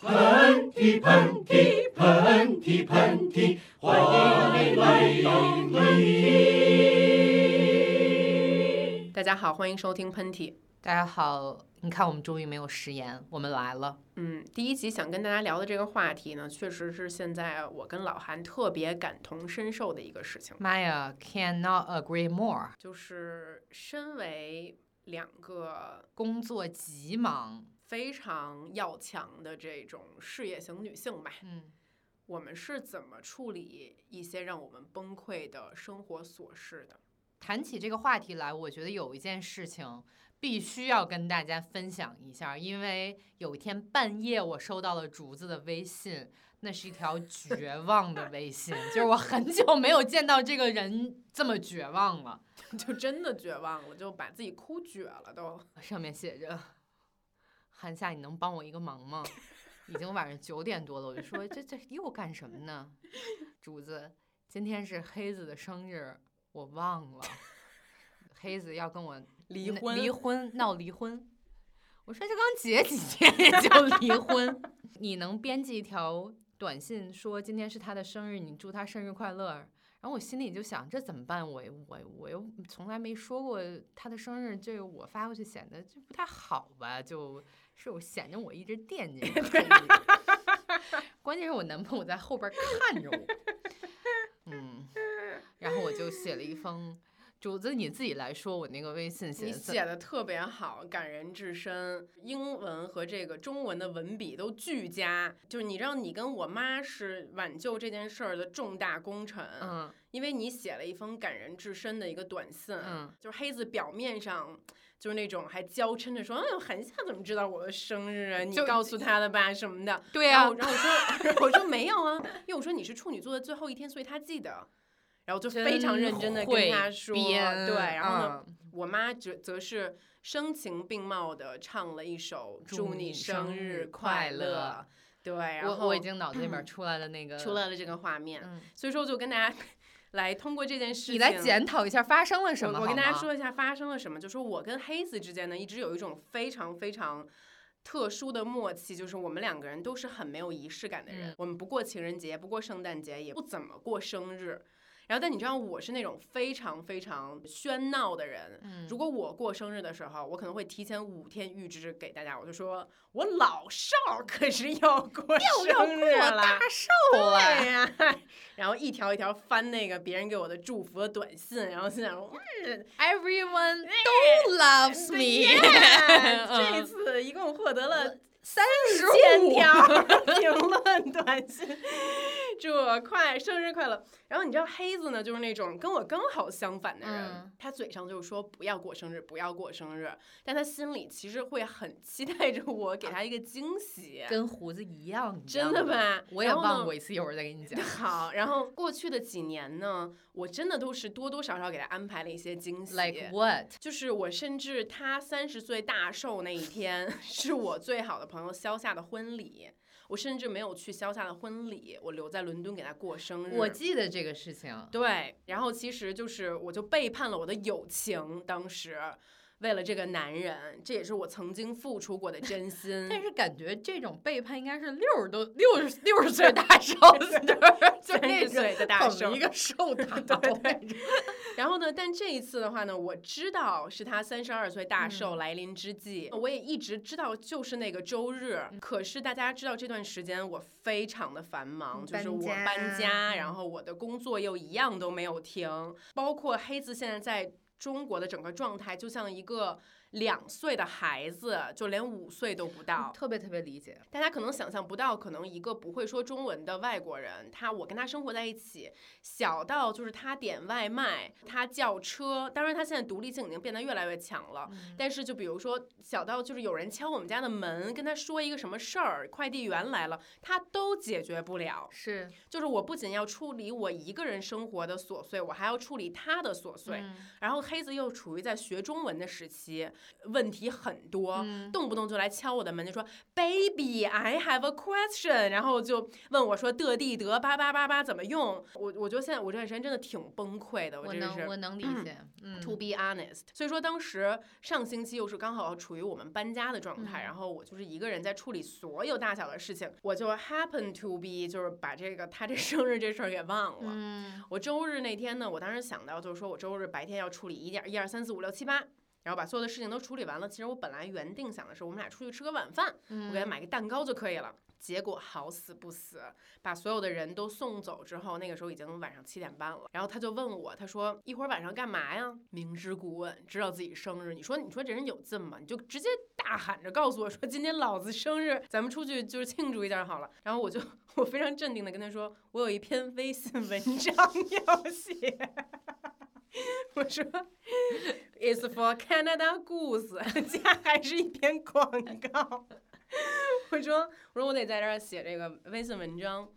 喷嚏喷嚏喷嚏喷嚏，欢迎你来到喷嚏。大家好，欢迎收听喷嚏。大家好，你看我们终于没有食言，我们来了。嗯，第一集想跟大家聊的这个话题呢，确实是现在我跟老韩特别感同身受的一个事情。妈呀，cannot agree more。就是身为两个工作极忙、非常要强的这种事业型女性吧，嗯，我们是怎么处理一些让我们崩溃的生活琐事的？谈起这个话题来，我觉得有一件事情必须要跟大家分享一下，因为有一天半夜我收到了竹子的微信，那是一条绝望的微信，就是我很久没有见到这个人这么绝望了，就真的绝望了，就把自己哭绝了都。上面写着：“韩夏，你能帮我一个忙吗？已经晚上九点多了。”我就说：“这这又干什么呢？”主子，今天是黑子的生日。我忘了，黑子要跟我离婚，离婚闹离婚。我说这刚结几天也就离婚，你能编辑一条短信说今天是他的生日，你祝他生日快乐。然后我心里就想这怎么办？我我我又从来没说过他的生日，这个我发过去显得就不太好吧？就是我显得我一直惦记着。关键是我男朋友在后边看着我，嗯。然后我就写了一封，主子你自己来说，我那个微信写你写的特别好，感人至深，英文和这个中文的文笔都俱佳。就是你知道，你跟我妈是挽救这件事儿的重大功臣，嗯，因为你写了一封感人至深的一个短信，嗯，就是黑子表面上就是那种还娇嗔的说，哎呦，韩夏怎么知道我的生日啊？你告诉他的吧什么的。对呀，然后我说，我说没有啊，因为我说你是处女座的最后一天，所以他记得。然后就非常认真的跟他说，对，然后呢，我妈则则是声情并茂的唱了一首祝你生日快乐，对，然后我已经脑子里面出来了那个出来了这个画面，所以说我就跟大家来通过这件事情，你来检讨一下发生了什么，我跟大家说一下发生了什么，就说我跟黑子之间呢一直有一种非常非常特殊的默契，就是我们两个人都是很没有仪式感的人，我们不过情人节，不过圣诞节，也不怎么过生日。然后，但你知道我是那种非常非常喧闹的人。嗯，如果我过生日的时候，我可能会提前五天预支给大家，我就说我老少可是要过 生日了，大寿 了呀。然后一条一条翻那个别人给我的祝福的短信，然后心想嗯，Everyone 都 loves me。这次一共获得了。三十千条评论短信，祝我快生日快乐。然后你知道黑子呢，就是那种跟我刚好相反的人，他嘴上就是说不要过生日，不要过生日，但他心里其实会很期待着我给他一个惊喜，跟胡子一样，真的吧？我也忘过一次，一会儿再给你讲。好，然后过去的几年呢，我真的都是多多少少给他安排了一些惊喜，like what？就是我甚至他三十岁大寿那一天，是我最好的。朋友肖夏的婚礼，我甚至没有去肖夏的婚礼，我留在伦敦给他过生日。我记得这个事情。对，然后其实就是我就背叛了我的友情，当时。为了这个男人，这也是我曾经付出过的真心。但是感觉这种背叛应该是六十多、六十六十岁大寿，就那岁的大寿，一个寿堂。对。然后呢？但这一次的话呢，我知道是他三十二岁大寿来临之际，我也一直知道就是那个周日。可是大家知道这段时间我非常的繁忙，就是我搬家，然后我的工作又一样都没有停，包括黑子现在在。中国的整个状态就像一个。两岁的孩子就连五岁都不到，特别特别理解。大家可能想象不到，可能一个不会说中文的外国人，他我跟他生活在一起，小到就是他点外卖，他叫车。当然，他现在独立性已经变得越来越强了。但是，就比如说小到就是有人敲我们家的门，跟他说一个什么事儿，快递员来了，他都解决不了。是，就是我不仅要处理我一个人生活的琐碎，我还要处理他的琐碎。然后黑子又处于在学中文的时期。问题很多，嗯动不动就来敲我的门，就说 “baby, I have a question”，然后就问我说的地得八八八八怎么用？我我觉得现在我这段时间真的挺崩溃的，我真的是能我能理解，嗯 To be honest，所以说当时上星期又是刚好处于我们搬家的状态，嗯然后我就是一个人在处理所有大小的事情，我就 happen to be 就是把这个他这生日这事儿给忘了。嗯我周日那天呢，我当时想到就是说我周日白天要处理一点一二三四五六七八。然后把所有的事情都处理完了，其实我本来原定想的是我们俩出去吃个晚饭，我给他嗯买个蛋糕就可以了。结果好死不死，把所有的人都送走之后，那个时候已经晚上七点半了。然后他就问我，他说一会儿晚上干嘛呀？明知故问，知道自己生日，你说你说这人有劲吗？你就直接大喊着告诉我说今天老子生日，咱们出去就是庆祝一下好了。然后我就 我非常镇定的跟他说，我有一篇微信文章 要写。我说，It's for Canada Goose，加还是一篇广告。我说，我说我得在这儿写这个微信文章。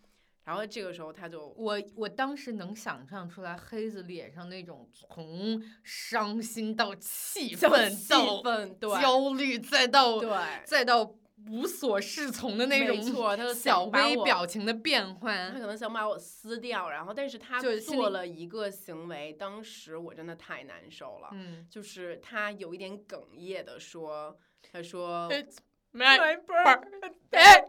然后这个时候他就我我当时能想象出来黑子脸上那种从伤心到气愤气到愤，对焦虑，再到对，再到无所适从的那没种错，他就小微表情的变换他可。能想把我撕掉，然后但是他做了一个行为，当时我真的太难受了。嗯就是他有一点哽咽的说，他说 It's My birthday,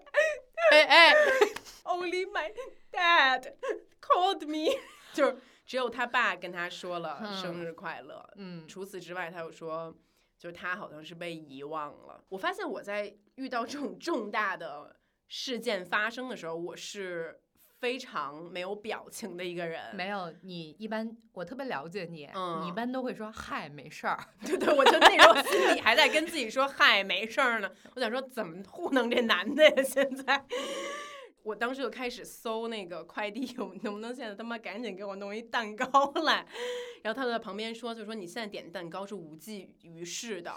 哎哎，only my dad called me，就是只有他爸跟他说了嗯生日快乐。嗯除此之外，他又说，就是他好像是被遗忘了。我发现我在遇到这种重大的事件发生的时候，我是非常没有表情的一个人。没有你一般，我特别了解你，你一嗯般都会说嗨，没事儿。对对，我就那时候心里 还在跟自己说：“嗨，没事儿呢。”我想说，怎么糊弄这男的呀？现在，我当时就开始搜那个快递 有能不能现在他妈赶紧给我弄一蛋糕来。然后他就在旁边说：“就说你现在点蛋糕是无济于事的。”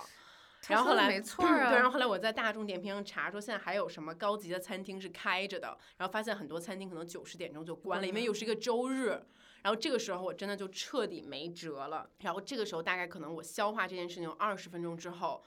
然后后来没错儿啊，对，然后后来我在大众点评上查说，现在还有什么高级的餐厅是开着的，然后发现很多餐厅可能九十点钟就关了，因为又是一个周日。然后这个时候我真的就彻底没辙了。然后这个时候大概可能我消化这件事情有二十分钟之后，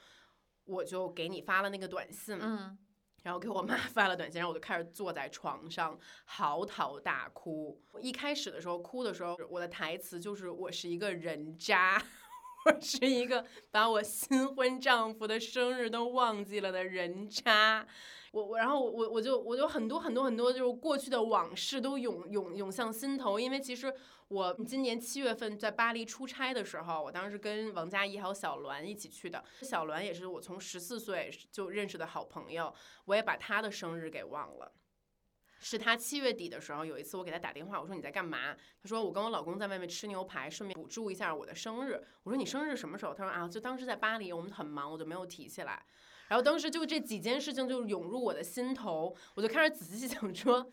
我就给你发了那个短信，嗯，然后给我妈 发了短信，然后我就开始坐在床上嚎啕大哭。我一开始的时候哭的时候，我的台词就是我是一个人渣。我是一个把我新婚丈夫的生日都忘记了的人渣，我我然后我我我就我就很多很多很多就是过去的往事都涌涌涌向心头，因为其实我今年七月份在巴黎出差的时候，我当时跟王佳怡还有小栾一起去的，小栾也是我从十四岁就认识的好朋友，我也把他的生日给忘了。是他七月底的时候，有一次我给他打电话，我说你在干嘛？他说我跟我老公在外面吃牛排，顺便补祝一下我的生日。我说你生日什么时候？他说啊，就当时在巴黎，我们很忙，我就没有提起来。然后当时就这几件事情就涌入我的心头，我就开始仔细想说，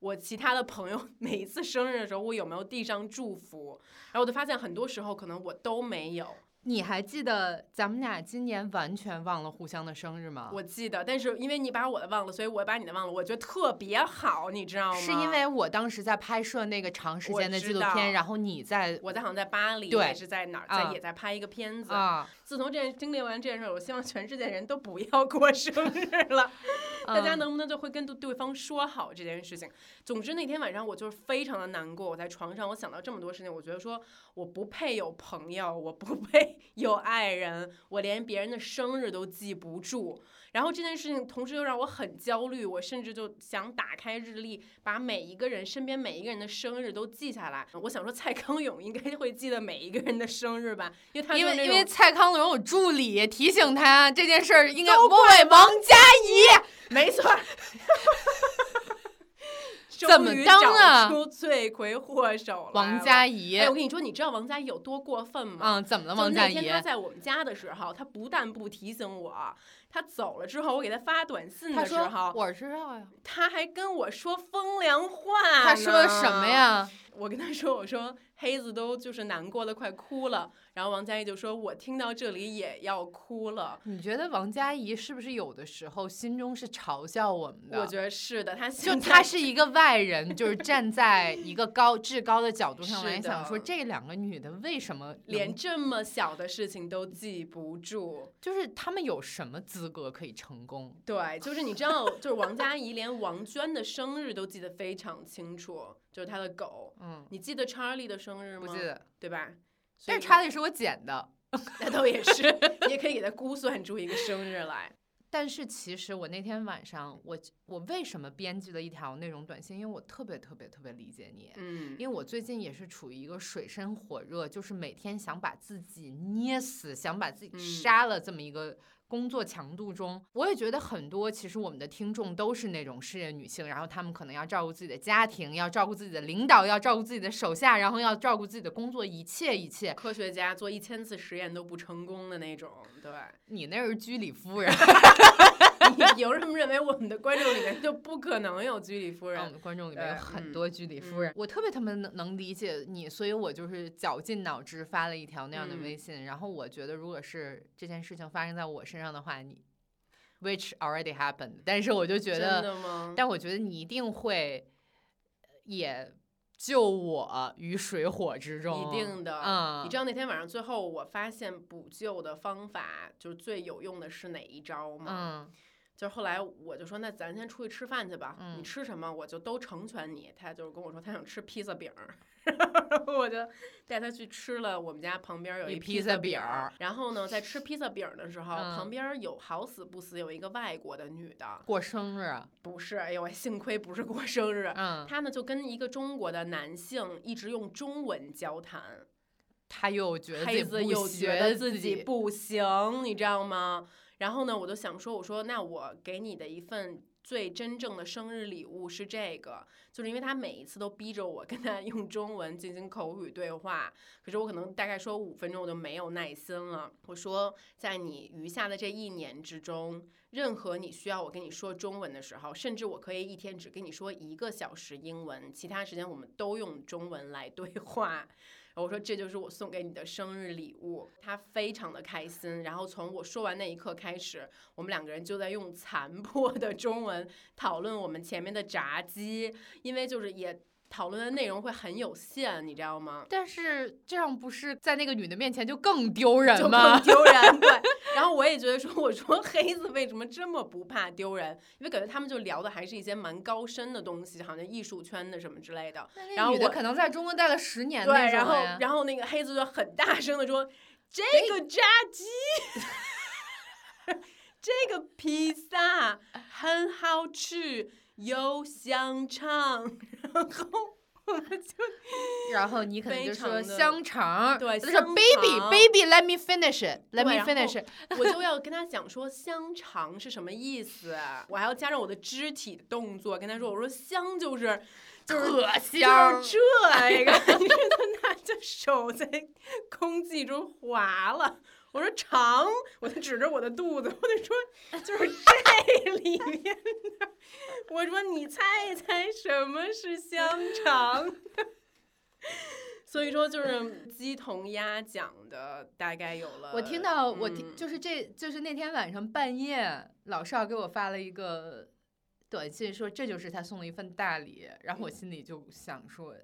我其他的朋友 每一次生日的时候，我有没有递上祝福？然后我就发现很多时候可能我都没有。你还记得咱们俩今年完全忘了互相的生日吗？我记得，但是因为你把我的忘了，所以我把你的忘了，我觉得特别好，你知道吗？是因为我当时在拍摄那个长时间的纪录片，然后你在我在好像在巴黎，对也是在哪儿，在啊也在拍一个片子。啊，自从这件经历完这件事，我希望全世界人都不要过生日了。大家嗯能不能就会跟对对方说好这件事情？总之那天晚上我就是非常的难过，我在床上我想到这么多事情，我觉得说我不配有朋友，我不配 有爱人，我连别人的生日都记不住。然后这件事情同时又让我很焦虑，我甚至就想打开日历，把每一个人身边每一个人的生日都记下来。我想说蔡康永应该会记得每一个人的生日吧，因为他因为因为蔡康永有助理提醒他这件事儿，应该都我为王佳怡。没错儿。怎么终于当啊找出罪魁祸首王佳佳怡哎，，我跟你说，你知道王佳怡有多过分吗？嗯，怎么了，就王佳怡？那天她在我们家的时候，她不但不提醒我，她走了之后，我给她发短信的时候，我知道呀。他还跟我说风凉话。他说什么？呀？我跟他说，我说黑子都就是难过的快哭了。然后王佳怡就说，我听到这里也要哭了。你觉得王佳怡是不是有的时候心中是嘲笑我们的？我觉得是的，她就现在他是一个外人，就是站在一个高至高的角度上来想，说这两个女的为什么连这么小的事情都记不住。就是她们有什么资格可以成功？对，就是你知道，就是王佳怡连王娟的生日都记得非常清楚，就是他的狗。嗯，你记得查理的生日吗？不记，得。对吧？但是查理是我捡的。那倒也是，你也可以给他估算出一个生日来。但是其实我那天晚上，我我为什么编辑了一条那种短信？因为我特别特别特别理解你，嗯，因为我最近也是处于一个水深火热，就是每天想把自己捏死，想把自己嗯杀了这么一个工作强度中。我也觉得很多其实我们的听众都是那种事业女性，然后她们可能要照顾自己的家庭，要照顾自己的领导，要照顾自己的手下，然后要照顾自己的工作，一切一切。科学家做一千次实验都不成功的那种，对。你那是居里夫人，你凭什么认为我们的观众里面就不可能有居里夫人？我们观众里面有很多居里夫人，我特别特别能能理解你，所以我就是绞尽脑汁发了一条那样的嗯微信。然后我觉得，如果是这件事情发生在我身上的话，你 which already happened，但是我就觉真得？但我觉得你一定会也救我于水火之中，一定的，嗯，你知道那天晚上最后我发现补救的方法就是最有用的是哪一招吗？嗯就是后来我就说，那咱先出去吃饭去吧，嗯你吃什么我就都成全你。他就跟我说他想吃披萨饼儿，我就带他去吃了我们家旁边有一披萨饼。然后呢，在吃披萨饼的时候，嗯旁边有好死不死有一个外国的女的，过生日，不是，哎呦喂，幸亏不是过生日。嗯，他呢就跟一个中国的男性一直用中文交谈，他又觉得黑子自己又觉得自己不行，你知道吗？然后呢，我就想说，我说那我给你的一份最真正的生日礼物是这个，就是因为他每一次都逼着我跟他 用中文进行口语对话，可是我可能大概说五分钟我就没有耐心了。我说，在你余下的这一年之中，任何你需要我跟你说中文的时候，甚至我可以一天只跟你说一个小时英文，其他时间我们都用中文来对话。我说这就是我送给你的生日礼物，他非常的开心。然后从我说完那一刻开始，我们两个人就在用残破的中文讨论我们前面的炸鸡，因为就是也讨论的内容会很有限，你知道吗？但是这样不是在那个女的面前就更丢人就吗更？丢人，对。然后我也觉得说，我说黑子为什么这么不怕丢人？因为感觉他们就聊的还是一些蛮高深的东西，好像艺术圈的什么之类的。然后我可能在中国待了十年对，然后哎然后那个黑子就很大声的说：“这个炸鸡，这个披萨很好吃，有香肠。”然后我就然后你可能就说香肠，对他说 baby baby let me finish it，let me finish。我就要跟他讲说香肠是什么意思，我还要加上我的肢体动作跟他说，我说香就是就是可就香，是这个，你 说他拿着手在空气中划了。我说长，我就指着我的肚子，我就说 就是这里面的。我说你猜一猜什么是香肠？所以说就是鸡同鸭讲的，大概有了。我听到我听嗯就是这就是那天晚上半夜，老邵给我发了一个短信，说这就是他送了一份大礼，然后我心里就想说。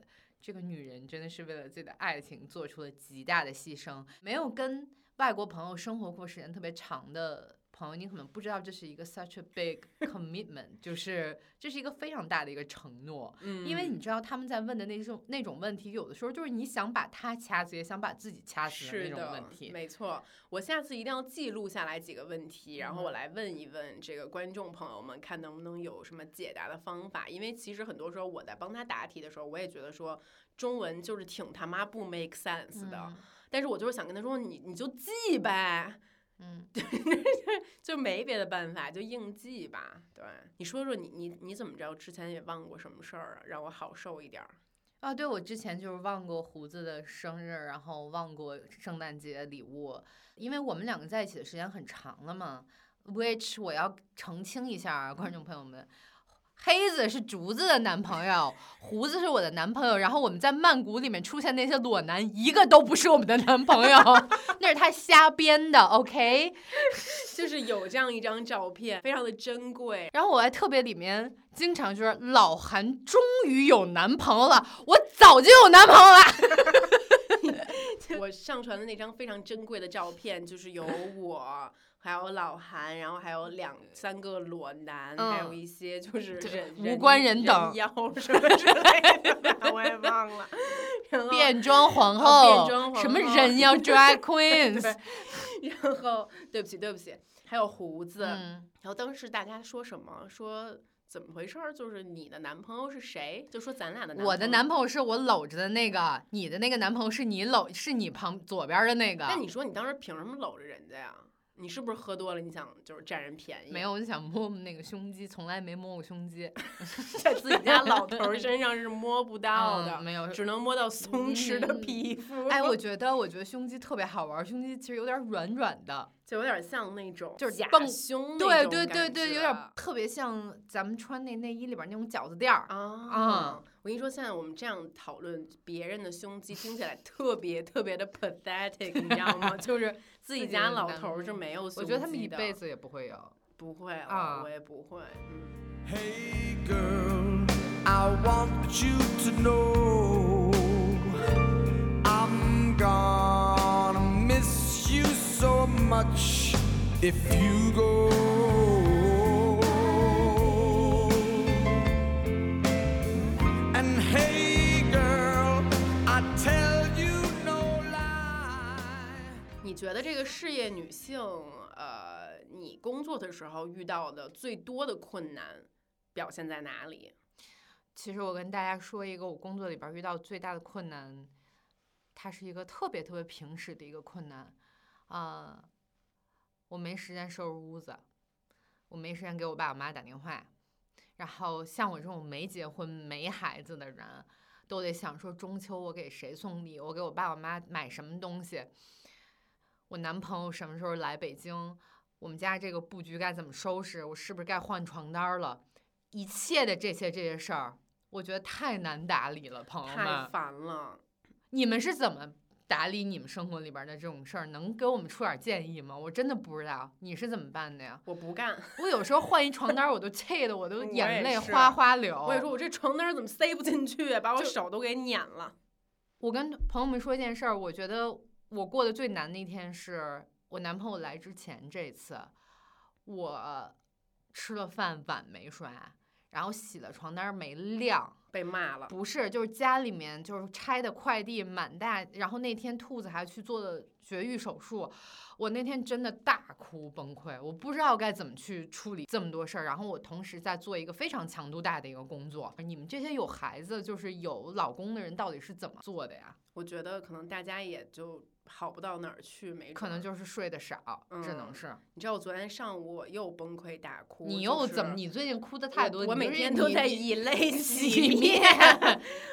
这个女人真的是为了自己的爱情做出了极大的牺牲。没有跟外国朋友生活过时间特别长的朋友，你可能不知道这是一个 such a big commitment，就是这是一个非常大的一个承诺。嗯，因为你知道他们在问的那种那种问题，有的时候就是你想把他掐死，也想把自己掐死的那种是的问题。没错。我下次一定要记录下来几个问题，然后我嗯来问一问这个观众朋友们，看能不能有什么解答的方法。因为其实很多时候我在帮他答题的时候，我也觉得说中文就是挺他妈不 make sense 的，嗯但是我就是想跟他说，你你就记呗。嗯，就没别的办法，就硬记吧。对，你说说你你你怎么着？之前也忘过什么事儿啊？让我好受一点儿。啊，对，我之前就是忘过胡子的生日，然后忘过圣诞节礼物，因为我们两个在一起的时间很长了嘛。，which 我要澄清一下啊，观众朋友们。黑子是竹子的男朋友，胡子是我的男朋友。然后我们在曼谷里面出现那些裸男，一个都不是我们的男朋友，那是他瞎编的。OK，就是有这样一张照片，非常的珍贵。然后我还特别里面经常就是老韩终于有男朋友了，我早就有男朋友了。我上传的那张非常珍贵的照片，就是有我。还有老韩，然后还有两三个裸男，还有一些就是人无关人等妖什么之类的 我也忘了。变装皇后，什么人妖 drag queens。然后对不起对不起，还有胡子。然后当时大家说什么？说怎么回事？就是你的男朋友是谁？就说咱俩的男。我的男朋友是我搂着的那个，你的那个男朋友是你搂，是你旁左边的那个。那你说你当时凭什么搂着人家呀？你是不是喝多了？你想就是占人便宜？没有，我就想摸摸那个胸肌，从来没摸过胸肌，在自己家老头身上是摸不到的，没有，只能摸到松弛的皮肤。哎，我觉得，我觉得胸肌特别好玩，胸肌其实有点软软的，就有点像那种就是假胸，对对对对，有点特别像咱们穿那内衣里边那种饺子垫儿啊。我跟你说，现在我们这样讨论别人的胸肌，听起来特别特别的 pathetic，你知道吗？就是自己家老头儿是没有胸肌的。我觉得他们一辈子也不会有，不会啊，我也不会。嗯。Hey girl, I want you to know I'm gonna miss you so much if you go. 觉得这个事业女性，呃，你工作的时候遇到的最多的困难表现在哪里？其实我跟大家说一个我工作里边遇到最大的困难，它是一个特别特别平时的一个困难，啊，我没时间收拾屋子，我没时间给我爸我妈打电话，然后像我这种没结婚没孩子的人，都得想说中秋我给谁送礼，我给我爸我妈买什么东西。我男朋友什么时候来北京？我们家这个布局该怎么收拾？我是不是该换床单了？一切的这些这些事儿，我觉得太难打理了，朋友们。太烦了。你们是怎么打理你们生活里边的这种事儿？能给我们出点建议吗？我真的不知道你是怎么办的呀？我不干。我有时候换一床单，我都气得我都 眼泪哗哗流。我也说，我这床单怎么塞不进去？把我手都给碾了。我跟朋友们说一件事儿，我觉得。我过得最难的一天是我男朋友来之前这次，我吃了饭碗没刷，然后洗了床单没晾，被骂了。不是，就是家里面就是拆的快递满大，然后那天兔子还去做了绝育手术，我那天真的大哭崩溃，我不知道该怎么去处理这么多事儿，然后我同时在做一个非常强度大的一个工作。你们这些有孩子就是有老公的人到底是怎么做的呀？我觉得可能大家也就。好不到哪儿去，没可能就是睡得少，只能是。你知道我昨天上午我又崩溃大哭。你又怎么？你最近哭的太多，我每天都在以泪 洗面。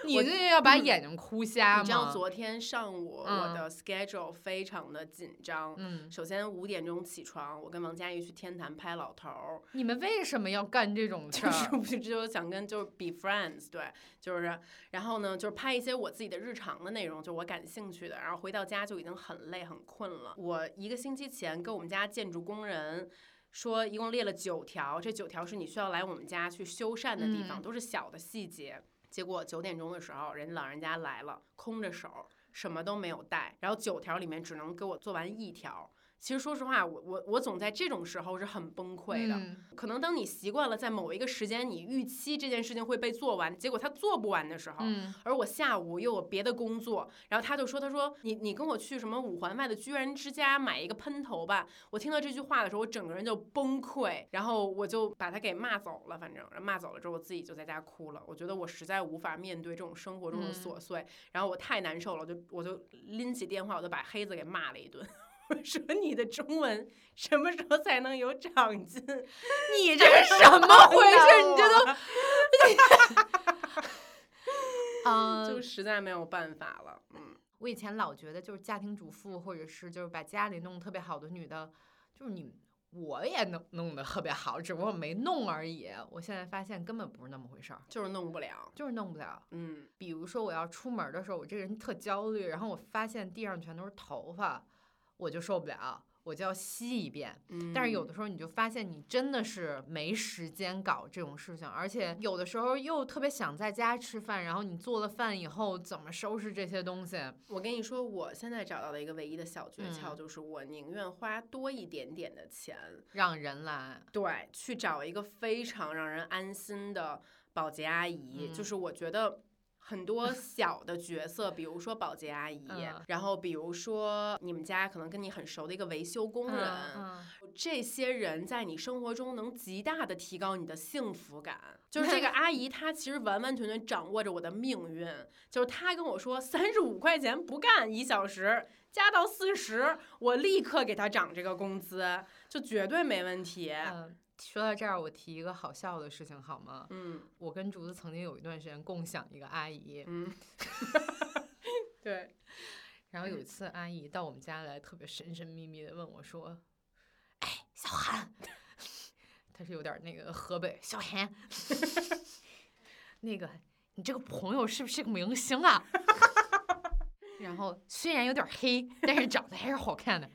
你最近要把眼睛哭瞎吗？你知道昨天上午我的 schedule 非常的紧张。嗯。首先五点钟起床，我跟王佳怡去天坛拍老头儿。你们为什么要干这种事儿？就是就想跟就是 be friends，对，就是，然后呢，就是拍一些我自己的日常的内容，就我感兴趣的，然后回到家就已经。很累很困了。我一个星期前跟我们家建筑工人说，一共列了九条，这九条是你需要来我们家去修缮的地方，都是小的细节。结果九点钟的时候，人老人家来了，空着手，什么都没有带，然后九条里面只能给我做完一条。其实说实话，我我我总在这种时候是很崩溃的。可能当你习惯了在某一个时间，你预期这件事情会被做完，结果他做不完的时候，而我下午又有别的工作，然后他就说：“他说你你跟我去什么五环外的居然之家买一个喷头吧。”我听到这句话的时候，我整个人就崩溃，然后我就把他给骂走了。反正骂走了之后，我自己就在家哭了。我觉得我实在无法面对这种生活中的琐碎，然后我太难受了，我就我就拎起电话，我就把黑子给骂了一顿。我 说你的中文什么时候才能有长进？你这是什么 回事？你这都，嗯，就实在没有办法了。嗯，我以前老觉得就是家庭主妇或者是就是把家里弄得特别好的女的，就是你我也弄弄得特别好，只不过没弄而已。我现在发现根本不是那么回事儿，就是弄不了。就是弄不了。嗯，比如说我要出门的时候，我这个人特焦虑，然后我发现地上全都是头发，我就受不了，我就要吸一遍。嗯但是有的时候你就发现你真的是没时间搞这种事情，而且有的时候又特别想在家吃饭，然后你做了饭以后怎么收拾这些东西？我跟你说，我现在找到的一个唯一的小诀窍，嗯就是我宁愿花多一点点的钱，让人来，对，去找一个非常让人安心的保洁阿姨。嗯就是我觉得很多小的角色，比如说保洁阿姨，嗯然后比如说你们家可能跟你很熟的一个维修工人，嗯这些人在你生活中能极大的提高你的幸福感。就是这个 阿姨，她其实完完全全掌握着我的命运。就是她跟我说三十五块钱不干一小时，加到四十，我立刻给她涨这个工资，就绝对没问题。嗯说到这儿，我提一个好笑的事情好吗？嗯我跟竹子曾经有一段时间共享一个阿姨，嗯，对，然后有一次阿姨到我们家来，特别神神秘秘的问我说：“哎，小韩，他是有点那个河北小韩，那个你这个朋友是不是个明星啊？” 然后虽然有点黑，但是长得还是好看的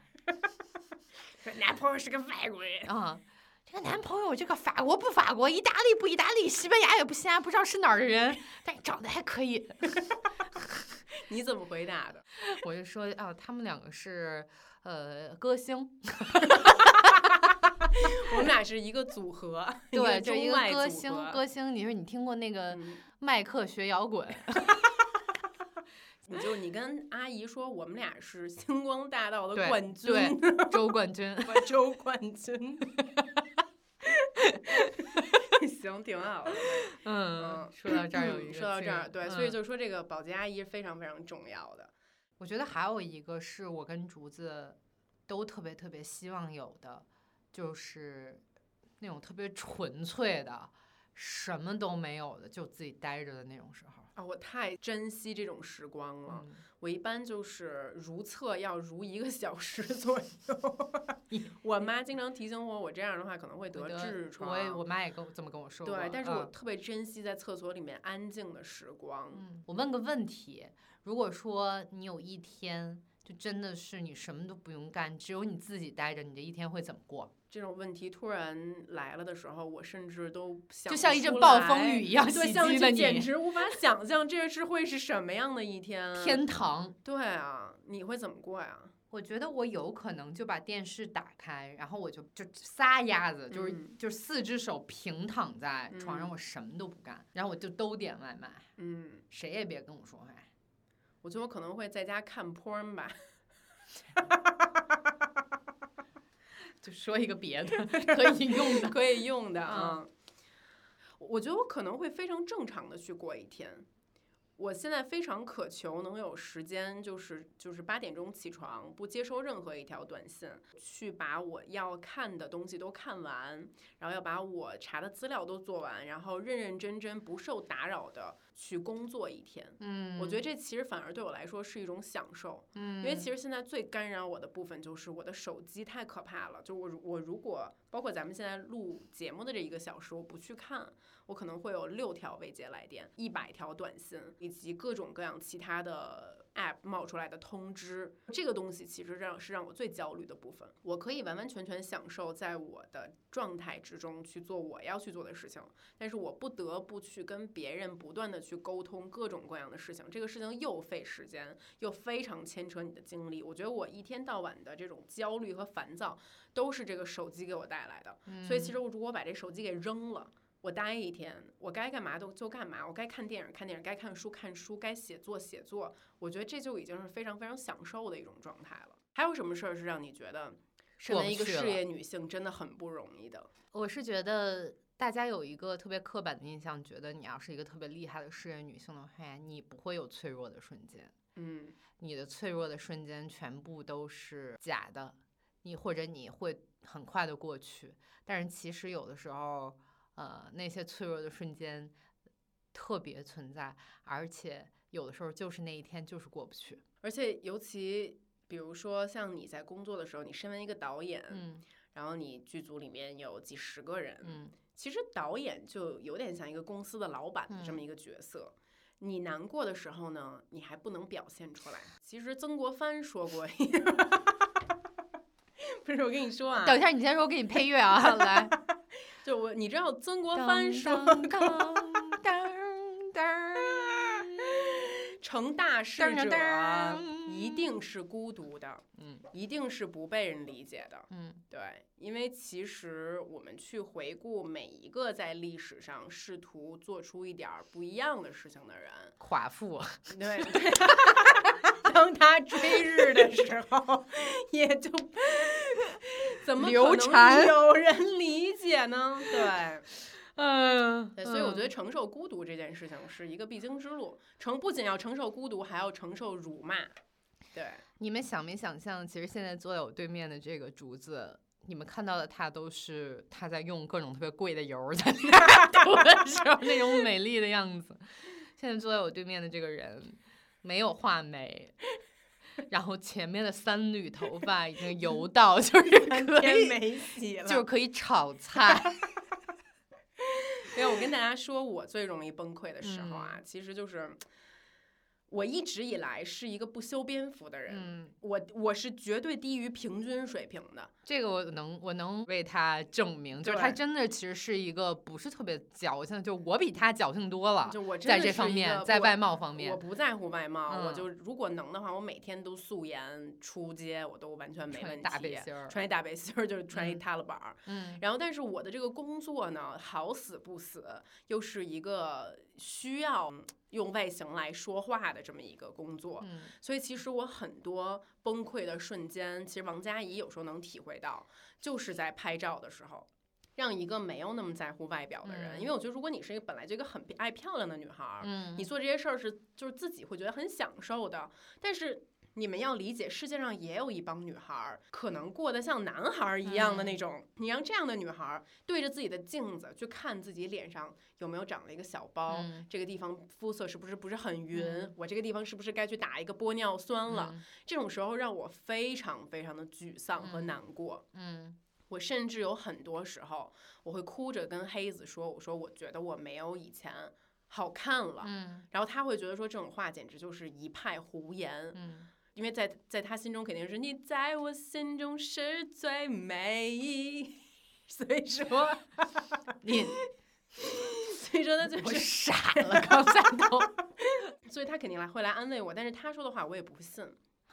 男朋友是个外国人。啊。这个男朋友，这个法国不法国，意大利不意大利，西班牙也不西安，不知道是哪儿的人，但长得还可以。你怎么回答的？我就说啊，他们两个是呃歌星，我们俩是一个组合，对，就一个歌星，歌星。你说你听过那个嗯麦克学摇滚？你就你跟阿姨说，我们俩是星光大道的冠军，对，周冠军。周冠军。行，挺好的。嗯，说到这儿有一个说到这儿，劲对，所以嗯就说这个保洁阿姨非常非常重要的。我觉得还有一个是我跟竹子都特别特别希望有的，就是那种特别纯粹的，什么都没有的，就自己待着的那种时候。啊，我太珍惜这种时光了。嗯，我一般就是如厕要如一个小时 左右。我妈经常提醒我，我这样的话可能会得痔疮。我也我妈也跟我这么跟我说过。对，但是我嗯特别珍惜在厕所里面安静的时光。嗯，我问个问题：如果说你有一天就真的是你什么都不用干，只有你自己待着，你这一天会怎么过？这种问题突然来了的时候，我甚至都想就像一阵暴风雨一样对，袭击了你简直无法想象这是会是什么样的一天。天堂。对啊，你会怎么过呀？我觉得我有可能就把电视打开，然后我就就撒丫子，就是、嗯就是四只手平躺在床上，嗯我什么都不干，然后我就都点外卖，嗯，谁也别跟我说话。我觉得我可能会在家看 porn 吧。就说一个别的 可以用的，可以用的嗯啊。我觉得我可能会非常正常的去过一天。我现在非常渴求能有时间，就是就是八点钟起床，不接收任何一条短信，去把我要看的东西都看完，然后要把我查的资料都做完，然后认认真真不受打扰的去工作一天。嗯，我觉得这其实反而对我来说是一种享受。嗯，因为其实现在最干扰我的部分就是我的手机太可怕了。就我我如果包括咱们现在录节目的这一个小时，我不去看，我可能会有六条未接来电、一百条短信，以及各种各样其他的 app 冒出来的通知。这个东西其实让是让我最焦虑的部分。我可以完完全全享受在我的状态之中去做我要去做的事情，但是我不得不去跟别人不断的去沟通各种各样的事情，这个事情又费时间，又非常牵扯你的精力。我觉得我一天到晚的这种焦虑和烦躁，都是这个手机给我带来的。所以其实我如果把这手机给扔了。我待一天，我该干嘛都就干嘛，我该看电影看电影，该看书看书，该写作写作，我觉得这就已经是非常非常享受的一种状态了。还有什么事儿是让你觉得身为一个事业女性真的很不容易的？我是觉得大家有一个特别刻板的印象，觉得你要是一个特别厉害的事业女性的话，你不会有脆弱的瞬间，嗯你的脆弱的瞬间全部都是假的，你或者你会很快的过去，但是其实有的时候，呃，那些脆弱的瞬间特别存在，而且有的时候就是那一天就是过不去。而且尤其比如说像你在工作的时候，你身为一个导演，嗯然后你剧组里面有几十个人，嗯其实导演就有点像一个公司的老板的这么一个角色。你难过的时候呢，你还不能表现出来。其实曾国藩说过，不是我跟你说啊，等一下，你先说，我给你配乐啊，来。就我你知道曾国藩说 成大事当者一定是孤独的，嗯一定是不被人理解的。嗯对，因为其实我们去回顾每一个在历史上试图做出一点不一样的事情的人，寡妇，对，当他追日的时候，也就怎么流可能产有人理解呢？对。嗯对，所以我觉得承受孤独这件事情是一个必经之路，承不仅要承受孤独，还要承受辱骂。对，你们想没想象，其实现在坐在我对面的这个竹子，你们看到的他都是他在用各种特别贵的油在那儿 涂的时候那种美丽的样子。现在坐在我对面的这个人没有画眉，然后前面的三缕头发已经油到，就 是可以，没洗了。就是可以炒菜。没有，我跟大家说，我最容易崩溃的时候啊，其实就是我一直以来是一个不修边幅的人，嗯，我我是绝对低于平均水平的。这个我能我能为他证明，就是他真的其实是一个不是特别矫情，就我比他矫情多了。就我真在这方面，个在外貌方面我面，不在乎外貌，我嗯就如果能的话，我每天都素颜出街，我都完全没问题。穿大背心儿穿一大背心儿，就是穿一嗯踏了板儿。嗯然后，但是我的这个工作呢，好死不死，又是一个需要用外形来说话的这么一个工作，嗯所以其实我很多崩溃的瞬间，其实王佳怡有时候能体会到，就是在拍照的时候。让一个没有那么在乎外表的人，嗯因为我觉得，如果你是一个本来就一个很爱漂亮的女孩儿，嗯，你做这些事儿是就是自己会觉得很享受的，但是你们要理解，世界上也有一帮女孩儿可能过得像男孩儿一样的那嗯种。你让这样的女孩儿对着自己的镜子去看自己脸上有没有长了一个小包，嗯这个地方肤色是不是不是很匀，嗯我这个地方是不是该去打一个玻尿酸了？嗯这种时候让我非常非常的沮丧和嗯难过。嗯我甚至有很多时候，我会哭着跟黑子说：“我说我觉得我没有以前好看了。嗯然后他会觉得说这种话简直就是一派胡言，嗯因为在在他心中肯定是你在我心中是最美，所以说，你所以说他就傻了，刚才都。所以他肯定来会来安慰我，但是他说的话我也不信。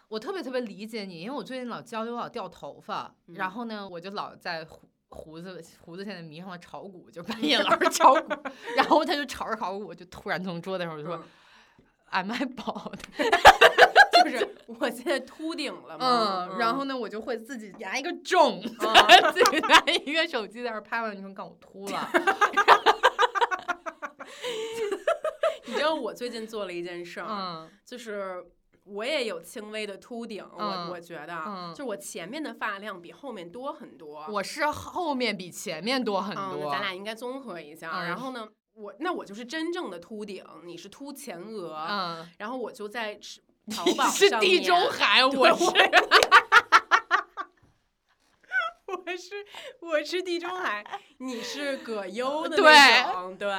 我特别特别理解你，因为我最近老焦虑，我老掉头发，嗯然后呢，我就老在胡胡子胡子现在迷上了炒股，就半夜老是炒股，然后他就炒着炒股，我就突然从桌子上我就说、嗯 Am I bald？就是我现在秃顶了嘛，嗯，然后呢，我就会自己拿一个重，嗯 自己拿一个手机在那儿拍完，你说告我秃了，你知道我最近做了一件事儿，嗯就是。我也有轻微的秃顶，我嗯我觉得，嗯就是我前面的发量比后面多很多。我是后面比前面多很嗯，多，咱俩应该综合一下。嗯然后呢，我那我就是真正的秃顶，你是秃前额，嗯，然后我就在吃 淘宝是地中海，我是我是 我是地中海，你是葛优的对那种，对。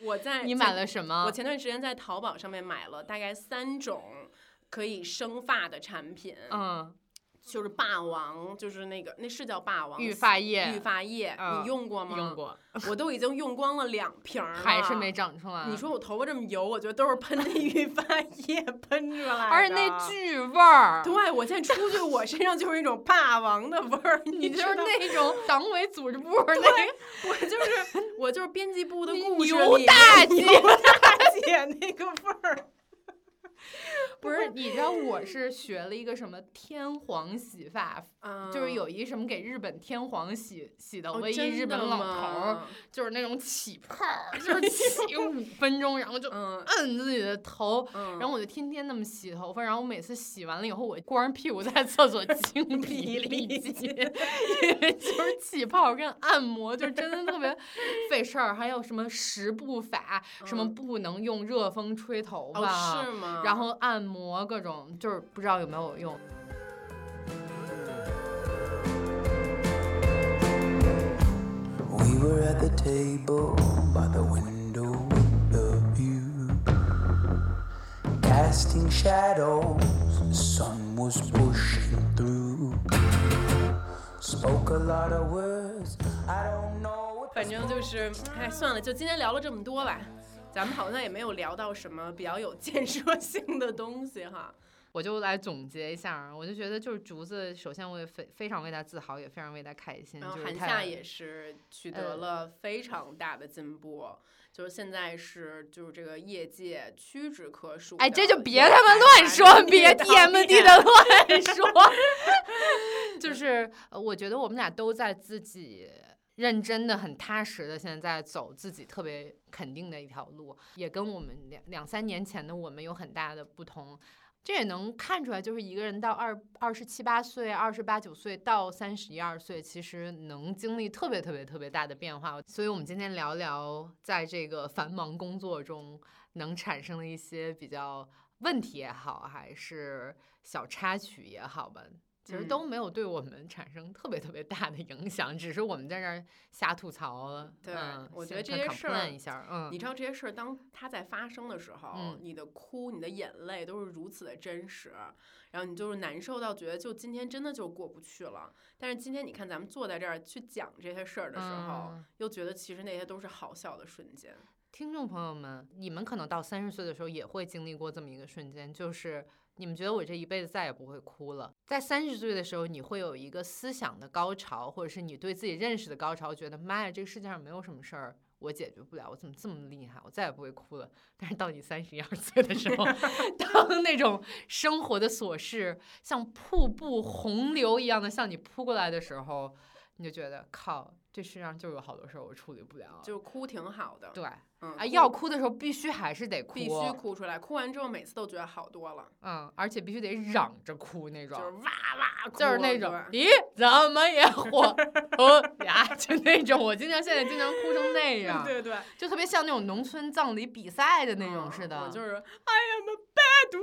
我在你买了什么？我前段时间在淘宝上面买了大概三种可以生发的产品，嗯，就是霸王，就是那个那是叫霸王育发液，育发液，嗯你用过吗？用，过，我都已经用光了两瓶儿了，还是没长出来。你说我头发这么油，我觉得都是喷那育发液 喷出来的，而且那巨味儿，对我现在出去，我身上就是一种霸王的味儿，你你就是那种党委组织部那个我就是我就是编辑部的你故事牛里大姐牛大姐那个味儿。不是，你知道我是学了一个什么天皇洗发，就是有一什么给日本天皇洗洗的哦唯一日本老头儿，就是那种起泡，就是起五分钟，然后就嗯摁自己的头。嗯，然后我就天天那么洗头发，然后我每次洗完了以后，我光着屁股在厕所精疲力尽，因 为就是起泡跟按摩，就真的特别费事儿。还有什么十步法，什么嗯不能用热风吹头发，哦是吗？然后按摩各种，就是不知道有没有用。We were at the table by the window with the view. Casting shadows, the sun was pushing through. Spoke a lot of words, I don't know. what 反正就是，哎，算了，就今天聊了这么多吧。咱们好像也没有聊到什么比较有建设性的东西哈。我就来总结一下，我就觉得就是竹子，首先我也非非常为他自豪，也非常为他开心。然后韩夏也是取得呃了非常大的进步，就是现在是就是这个业界屈指可数的。哎，这就别他妈乱说，别 TMD 的乱说。就是呃我觉得我们俩都在自己认真的、很踏实的，现在在走自己特别肯定的一条路，也跟我们两两三年前的我们有很大的不同。这也能看出来，就是一个人到二二十七八岁、二十八九岁到三十一二岁，其实能经历特别特别特别大的变化。所以，我们今天聊聊在这个繁忙工作中能产生的一些比较问题也好，还是小插曲也好吧，其实嗯都没有对我们产生特别特别大的影响，只是我们在这儿瞎吐槽了。对嗯我觉得这些事儿一下，嗯，你知道这些事儿，当它在发生的时候，嗯你的哭、你的眼泪都是如此的真实，然后你就是难受到觉得就今天真的就过不去了。但是今天你看咱们坐在这儿去讲这些事儿的时候，嗯又觉得其实那些都是好笑的瞬间。听众朋友们，你们可能到三十岁的时候也会经历过这么一个瞬间，就是你们觉得我这一辈子再也不会哭了。在三十岁的时候，你会有一个思想的高潮，或者是你对自己认识的高潮，觉得妈呀，这个世界上没有什么事儿我解决不了，我怎么这么厉害，我再也不会哭了。但是到你三十一二岁的时候，当那种生活的琐事像瀑布洪流一样的向你扑过来的时候，你就觉得靠，这世界上就有好多事儿我处理不了。就是哭挺好的，对，嗯，啊，要哭的时候必须还是得哭，必须，哭出来，哭完之后每次都觉得好多了，嗯，而且必须得嚷着哭那种，就是哇哇哭，就是那种咦怎么也火呃 呀，就那种，我经常现在经常哭成那 样，对对，就特别像那种农村葬礼比赛的那种似的，嗯就是 I am a bad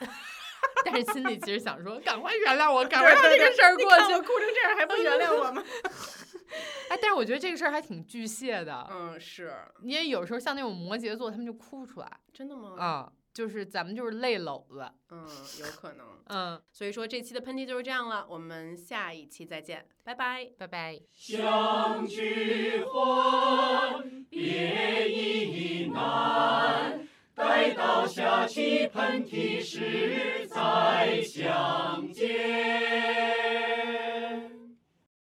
wife，但是心里其实想说，赶快原谅我，赶快让这个事儿过去。我哭成这样还不原谅我吗？哎，但是我觉得这个事儿还挺巨蟹的，嗯，是你也有时候像那种摩羯座，他们就哭不出来，真的吗？啊、就是咱们就是泪篓子，嗯，有可能。嗯，所以说这期的喷嚏就是这样了，我们下一期再见，拜拜。拜拜。相聚欢，别亦难。待到下起喷嚏时再相见。